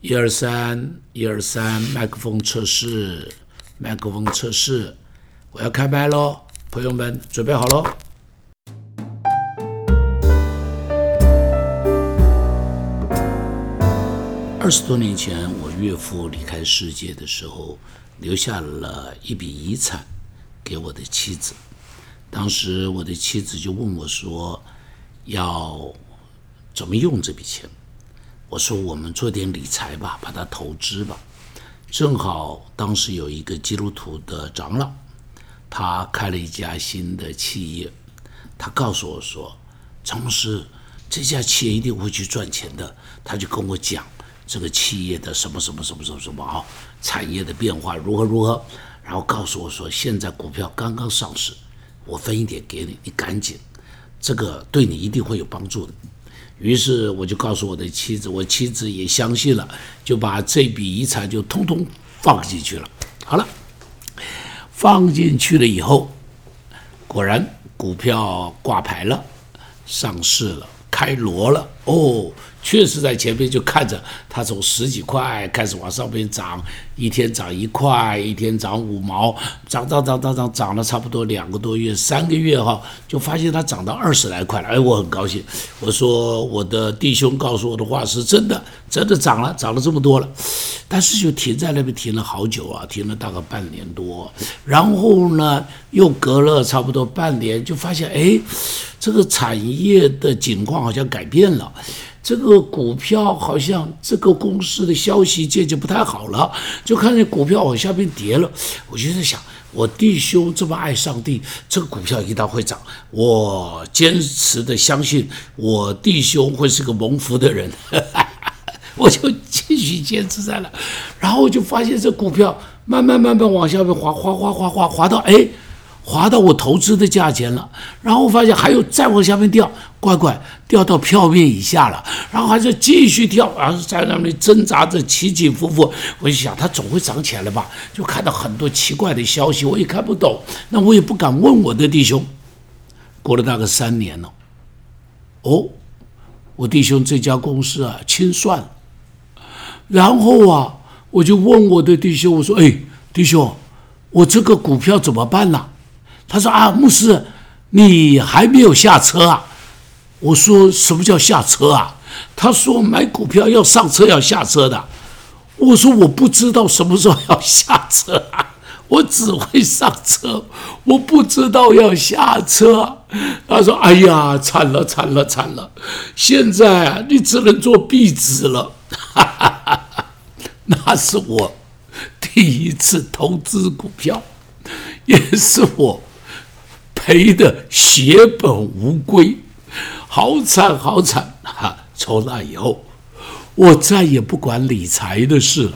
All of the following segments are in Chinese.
一二三，一二三，麦克风测试，麦克风测试，我要开麦喽，朋友们准备好喽。二十多年前，我岳父离开世界的时候，留下了一笔遗产给我的妻子。当时我的妻子就问我说：“要怎么用这笔钱？”我说：“我们做点理财吧，把它投资吧。”正好当时有一个基督徒的长老，他开了一家新的企业，他告诉我说：“张牧师，这家企业一定会去赚钱的。”他就跟我讲这个企业的什么什么什么什么什么啊，产业的变化如何如何，然后告诉我说：“现在股票刚刚上市。”我分一点给你，你赶紧，这个对你一定会有帮助的。于是我就告诉我的妻子，我妻子也相信了，就把这笔遗产就通通放进去了。好了，放进去了以后，果然股票挂牌了，上市了，开锣了。哦。确实在前面就看着它从十几块开始往上面涨，一天涨一块，一天涨五毛，涨涨涨涨涨涨了差不多两个多月、三个月哈，就发现它涨到二十来块了。哎，我很高兴。我说我的弟兄告诉我的话是真的，真的涨了，涨了这么多了。但是就停在那边停了好久啊，停了大概半年多。然后呢，又隔了差不多半年，就发现哎，这个产业的景况好像改变了。这个股票好像这个公司的消息渐渐不太好了，就看见股票往下面跌了。我就在想，我弟兄这么爱上帝，这个股票一定会涨。我坚持的相信我弟兄会是个蒙福的人，我就继续坚持在了。然后我就发现这股票慢慢慢慢往下面滑，滑滑滑滑滑到哎。滑到我投资的价钱了，然后发现还有再往下面掉，乖乖掉到票面以下了，然后还是继续跳，然后在那里挣扎着起起伏伏。我就想，它总会涨起来吧？就看到很多奇怪的消息，我也看不懂，那我也不敢问我的弟兄。过了大概三年了，哦，我弟兄这家公司啊清算，然后啊，我就问我的弟兄，我说：“哎，弟兄，我这个股票怎么办呢？”他说：“啊，牧师，你还没有下车啊？”我说：“什么叫下车啊？”他说：“买股票要上车，要下车的。”我说：“我不知道什么时候要下车啊，我只会上车，我不知道要下车。”他说：“哎呀，惨了，惨了，惨了！现在啊，你只能做壁纸了。”那是我第一次投资股票，也是我。赔的血本无归，好惨好惨哈！从那以后，我再也不管理财的事了。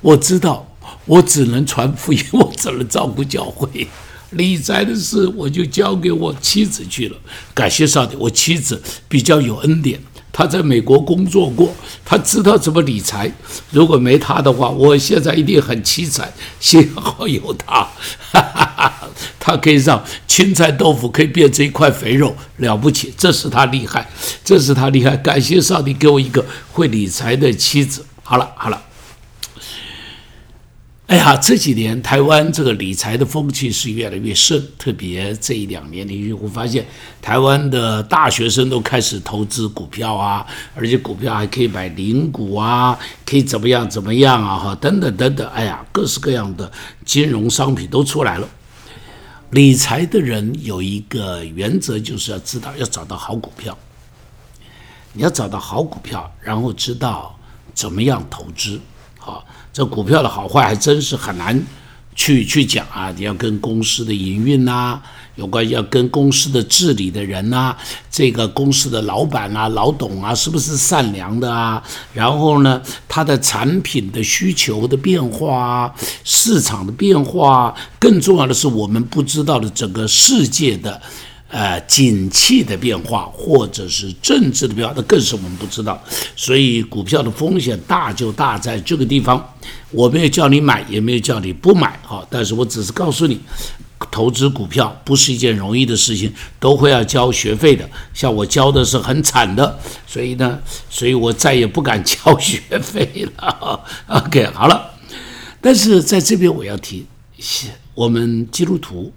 我知道，我只能传福音，我只能照顾教会。理财的事，我就交给我妻子去了。感谢上帝，我妻子比较有恩典。他在美国工作过，他知道怎么理财。如果没他的话，我现在一定很凄惨。幸好有他，哈哈哈他可以让青菜豆腐可以变成一块肥肉，了不起，这是他厉害，这是他厉害。感谢上帝给我一个会理财的妻子。好了，好了。哎呀，这几年台湾这个理财的风气是越来越盛，特别这一两年，你会发现台湾的大学生都开始投资股票啊，而且股票还可以买零股啊，可以怎么样怎么样啊，哈，等等等等，哎呀，各式各样的金融商品都出来了。理财的人有一个原则，就是要知道要找到好股票，你要找到好股票，然后知道怎么样投资，好。这股票的好坏还真是很难去去讲啊！你要跟公司的营运呐有关，要跟公司的治理的人呐，这个公司的老板啊、老董啊，是不是善良的啊？然后呢，他的产品的需求的变化啊、市场的变化，更重要的是我们不知道的整个世界的。呃，景气的变化，或者是政治的变化，那更是我们不知道。所以股票的风险大就大在这个地方。我没有叫你买，也没有叫你不买，哈。但是我只是告诉你，投资股票不是一件容易的事情，都会要交学费的。像我交的是很惨的，所以呢，所以我再也不敢交学费了。OK，好了。但是在这边我要提，我们基督徒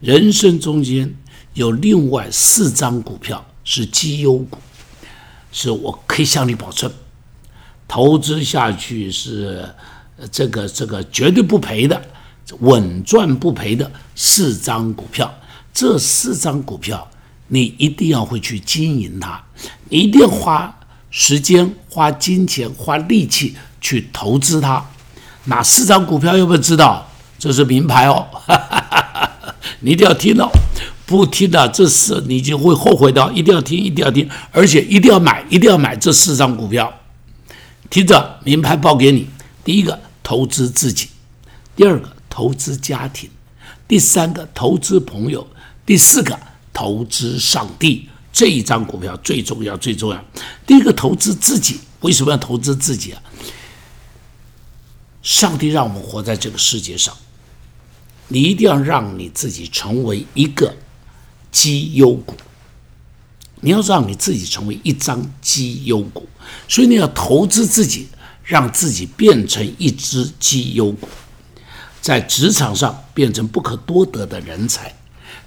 人生中间有另外四张股票是绩优股，是我可以向你保证，投资下去是这个这个绝对不赔的。稳赚不赔的四张股票，这四张股票你一定要会去经营它，你一定要花时间、花金钱、花力气去投资它。哪四张股票？要不要知道？这是名牌哦，你一定要听到，不听的这四你就会后悔的。一定要听，一定要听，而且一定要买，一定要买这四张股票。听着，名牌报给你：第一个，投资自己；第二个。投资家庭，第三个投资朋友，第四个投资上帝。这一张股票最重要，最重要。第一个投资自己，为什么要投资自己啊？上帝让我们活在这个世界上，你一定要让你自己成为一个绩优股。你要让你自己成为一张绩优股，所以你要投资自己，让自己变成一只绩优股。在职场上变成不可多得的人才，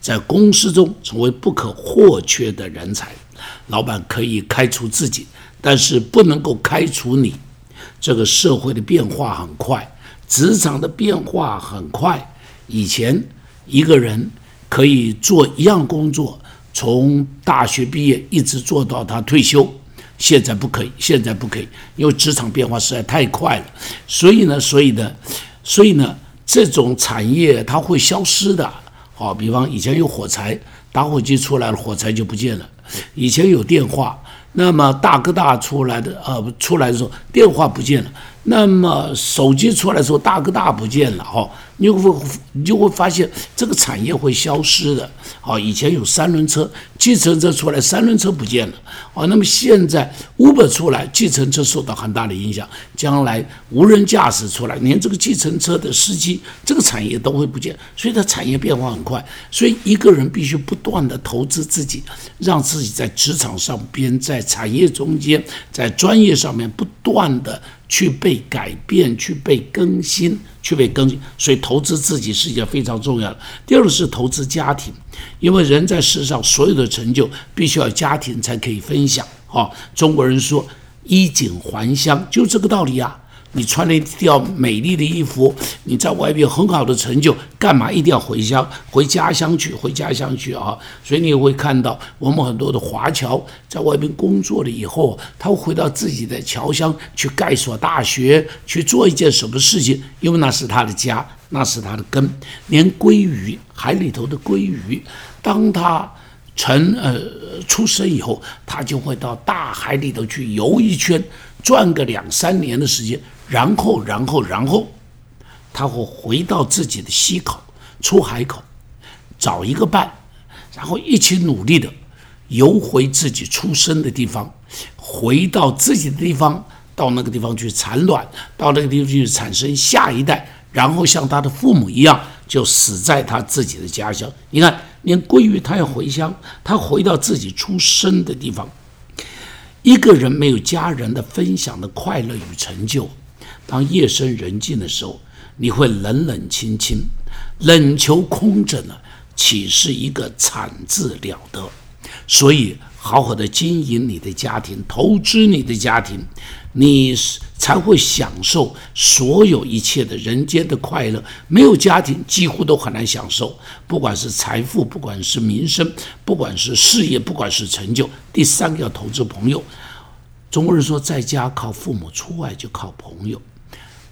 在公司中成为不可或缺的人才。老板可以开除自己，但是不能够开除你。这个社会的变化很快，职场的变化很快。以前一个人可以做一样工作，从大学毕业一直做到他退休，现在不可以，现在不可以，因为职场变化实在太快了。所以呢，所以呢，所以呢。这种产业它会消失的，好，比方以前有火柴，打火机出来了，火柴就不见了；以前有电话，那么大哥大出来的，呃，出来的时候电话不见了。那么手机出来的时候，大哥大不见了，哈。你会你就会发现这个产业会消失的，好，以前有三轮车、计程车出来，三轮车不见了，哦，那么现在 Uber 出来，计程车受到很大的影响，将来无人驾驶出来，连这个计程车的司机，这个产业都会不见，所以它产业变化很快，所以一个人必须不断的投资自己，让自己在职场上边，在产业中间，在专业上面不断的。去被改变，去被更新，去被更新，所以投资自己是一件非常重要的。第二个是投资家庭，因为人在世上所有的成就，必须要家庭才可以分享。哈，中国人说衣锦还乡，就这个道理啊。你穿了一条美丽的衣服，你在外边很好的成就，干嘛一定要回乡、回家乡去？回家乡去啊！所以你会看到，我们很多的华侨在外边工作了以后，他回到自己的侨乡去盖所大学，去做一件什么事情？因为那是他的家，那是他的根。连鲑鱼，海里头的鲑鱼，当他成呃出生以后，他就会到大海里头去游一圈，转个两三年的时间。然后，然后，然后，他会回到自己的溪口、出海口，找一个伴，然后一起努力的游回自己出生的地方，回到自己的地方，到那个地方去产卵，到那个地方去产生下一代，然后像他的父母一样，就死在他自己的家乡。你看，连鲑鱼他要回乡，他回到自己出生的地方。一个人没有家人的分享的快乐与成就。当夜深人静的时候，你会冷冷清清，冷球空着呢，岂是一个惨字了得？所以，好好的经营你的家庭，投资你的家庭，你才会享受所有一切的人间的快乐。没有家庭，几乎都很难享受，不管是财富，不管是民生，不管是事业，不管是成就。第三个要投资朋友。中国人说，在家靠父母，出外就靠朋友。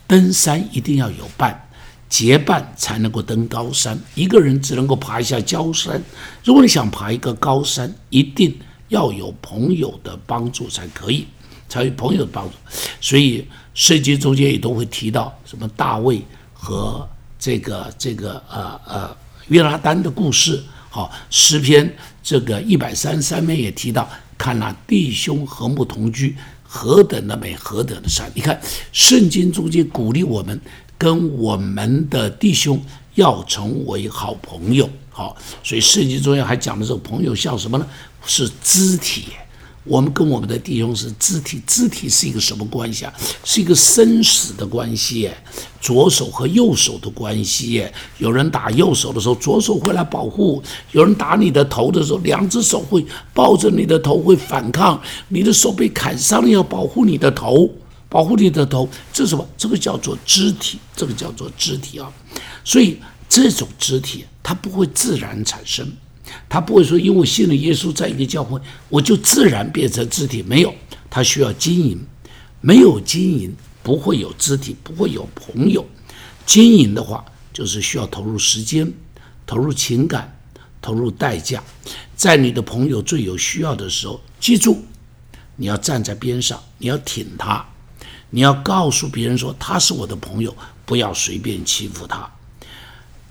登山一定要有伴，结伴才能够登高山。一个人只能够爬一下焦山。如果你想爬一个高山，一定要有朋友的帮助才可以，才有朋友的帮助。所以圣经中间也都会提到什么大卫和这个这个呃呃约拿丹的故事。好，诗篇这个一百三十三篇也提到，看那弟兄和睦同居。何等的美，何等的善！你看，圣经中间鼓励我们跟我们的弟兄要成为好朋友。好，所以圣经中间还讲的这个朋友像什么呢？是肢体。我们跟我们的弟兄是肢体，肢体是一个什么关系啊？是一个生死的关系，左手和右手的关系。有人打右手的时候，左手会来保护；有人打你的头的时候，两只手会抱着你的头，会反抗。你的手被砍伤了，要保护你的头，保护你的头，这是什么？这个叫做肢体，这个叫做肢体啊。所以这种肢体它不会自然产生。他不会说，因为我信了耶稣，在一个教会，我就自然变成肢体。没有，他需要经营，没有经营，不会有肢体，不会有朋友。经营的话，就是需要投入时间、投入情感、投入代价。在你的朋友最有需要的时候，记住，你要站在边上，你要挺他，你要告诉别人说他是我的朋友，不要随便欺负他。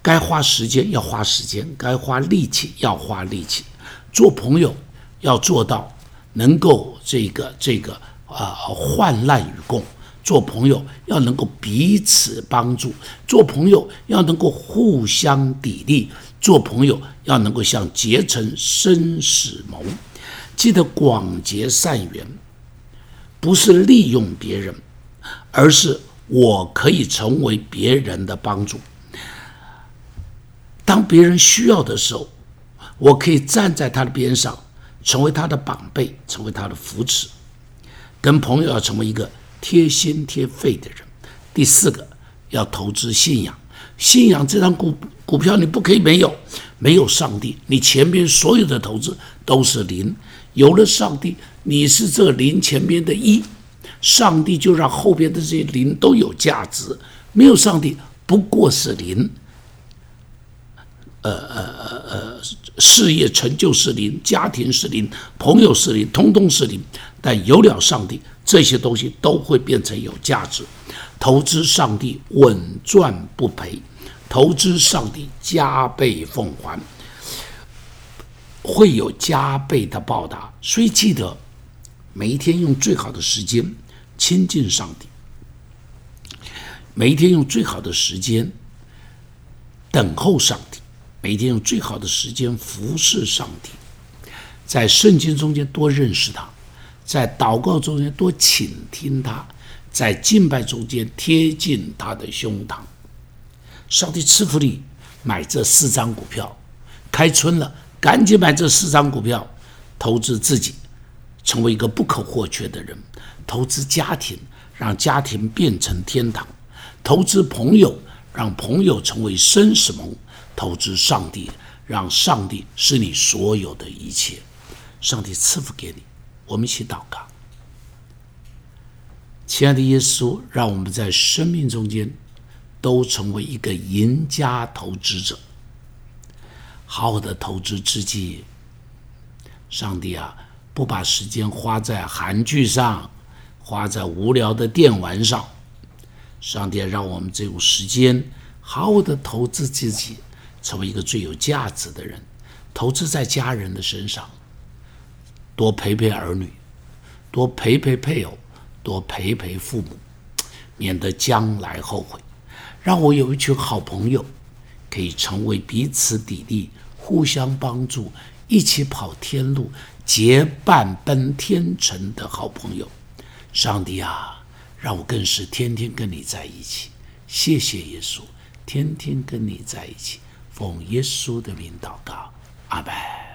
该花时间要花时间，该花力气要花力气。做朋友要做到能够这个这个啊患难与共，做朋友要能够彼此帮助，做朋友要能够互相砥砺，做朋友要能够像结成生死盟。记得广结善缘，不是利用别人，而是我可以成为别人的帮助。当别人需要的时候，我可以站在他的边上，成为他的宝贝，成为他的扶持。跟朋友要成为一个贴心贴肺的人。第四个，要投资信仰。信仰这张股股票你不可以没有，没有上帝，你前边所有的投资都是零。有了上帝，你是这零前边的一，上帝就让后边的这些零都有价值。没有上帝，不过是零。呃呃呃呃，事业成就是零，家庭是零，朋友是零，通通是零。但有了上帝，这些东西都会变成有价值。投资上帝稳赚不赔，投资上帝加倍奉还，会有加倍的报答。所以记得每一天用最好的时间亲近上帝，每一天用最好的时间等候上帝。每天用最好的时间服侍上帝，在圣经中间多认识他，在祷告中间多倾听他，在敬拜中间贴近他的胸膛。上帝赐福你，买这四张股票，开春了，赶紧买这四张股票，投资自己，成为一个不可或缺的人；投资家庭，让家庭变成天堂；投资朋友，让朋友成为生死盟。投资上帝，让上帝是你所有的一切。上帝赐福给你，我们一起祷告。亲爱的耶稣，让我们在生命中间都成为一个赢家投资者。好好的投资自己，上帝啊，不把时间花在韩剧上，花在无聊的电玩上。上帝让我们这种时间好好的投资自己。成为一个最有价值的人，投资在家人的身上，多陪陪儿女，多陪陪配偶，多陪陪父母，免得将来后悔。让我有一群好朋友，可以成为彼此砥砺、互相帮助、一起跑天路、结伴奔天城的好朋友。上帝啊，让我更是天天跟你在一起。谢谢耶稣，天天跟你在一起。从耶稣的名祷告，阿门。